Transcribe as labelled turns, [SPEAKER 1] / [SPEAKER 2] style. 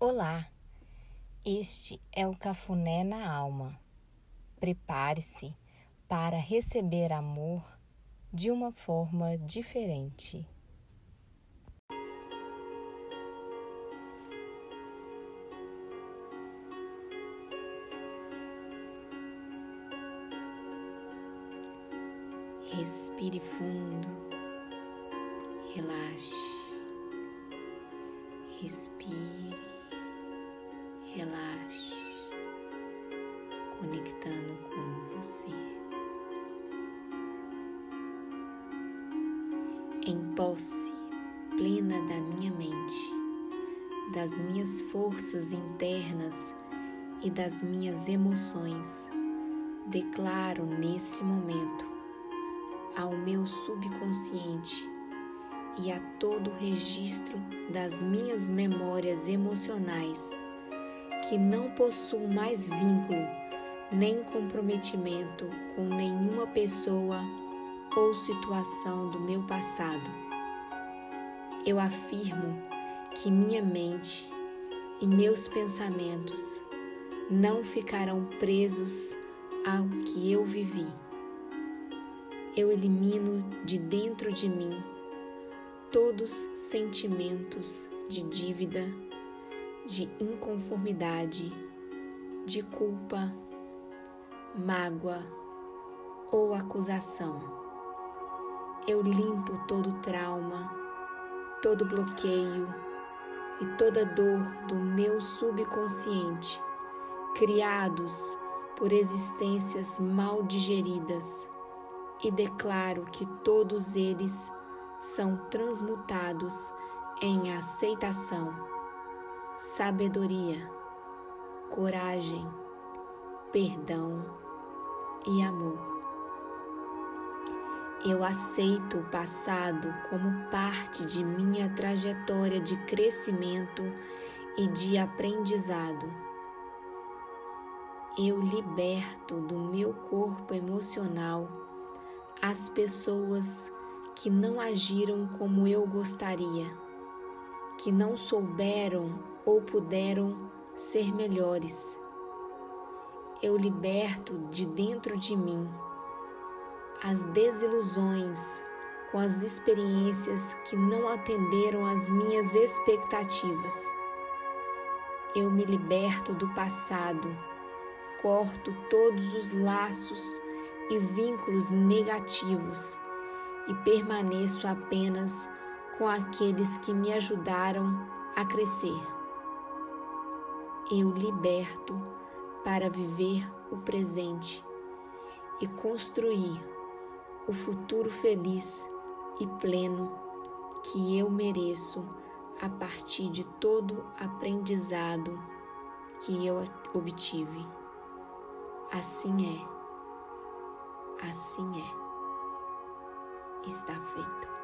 [SPEAKER 1] Olá, este é o Cafuné na Alma. Prepare-se para receber amor de uma forma diferente. Respire fundo, relaxe, respire relaxe, conectando com você. Em posse plena da minha mente, das minhas forças internas e das minhas emoções, declaro nesse momento ao meu subconsciente e a todo o registro das minhas memórias emocionais que não possuo mais vínculo nem comprometimento com nenhuma pessoa ou situação do meu passado. Eu afirmo que minha mente e meus pensamentos não ficarão presos ao que eu vivi. Eu elimino de dentro de mim todos sentimentos de dívida de inconformidade, de culpa, mágoa ou acusação. Eu limpo todo trauma, todo bloqueio e toda dor do meu subconsciente, criados por existências mal digeridas, e declaro que todos eles são transmutados em aceitação sabedoria, coragem, perdão e amor. Eu aceito o passado como parte de minha trajetória de crescimento e de aprendizado. Eu liberto do meu corpo emocional as pessoas que não agiram como eu gostaria, que não souberam ou puderam ser melhores. Eu liberto de dentro de mim as desilusões com as experiências que não atenderam às minhas expectativas. Eu me liberto do passado, corto todos os laços e vínculos negativos e permaneço apenas com aqueles que me ajudaram a crescer eu liberto para viver o presente e construir o futuro feliz e pleno que eu mereço a partir de todo aprendizado que eu obtive. Assim é, assim é, está feito.